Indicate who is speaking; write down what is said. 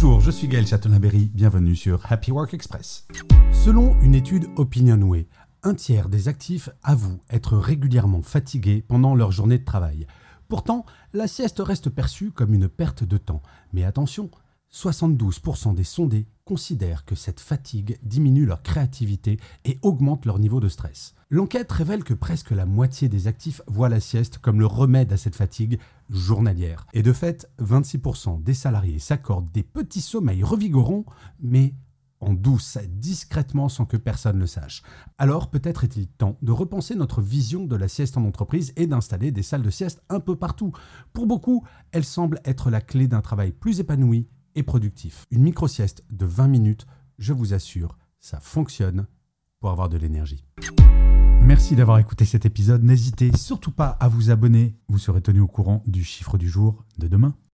Speaker 1: Bonjour, je suis Gaël Chatonaberry, bienvenue sur Happy Work Express. Selon une étude Opinionway, un tiers des actifs avouent être régulièrement fatigués pendant leur journée de travail. Pourtant, la sieste reste perçue comme une perte de temps. Mais attention, 72% des sondés considèrent que cette fatigue diminue leur créativité et augmente leur niveau de stress. L'enquête révèle que presque la moitié des actifs voient la sieste comme le remède à cette fatigue journalière. Et de fait, 26% des salariés s'accordent des petits sommeils revigorants, mais en douce, discrètement sans que personne ne sache. Alors peut-être est-il temps de repenser notre vision de la sieste en entreprise et d'installer des salles de sieste un peu partout. Pour beaucoup, elle semble être la clé d'un travail plus épanoui productif. Une micro-sieste de 20 minutes, je vous assure, ça fonctionne pour avoir de l'énergie. Merci d'avoir écouté cet épisode. N'hésitez surtout pas à vous abonner. Vous serez tenu au courant du chiffre du jour de demain.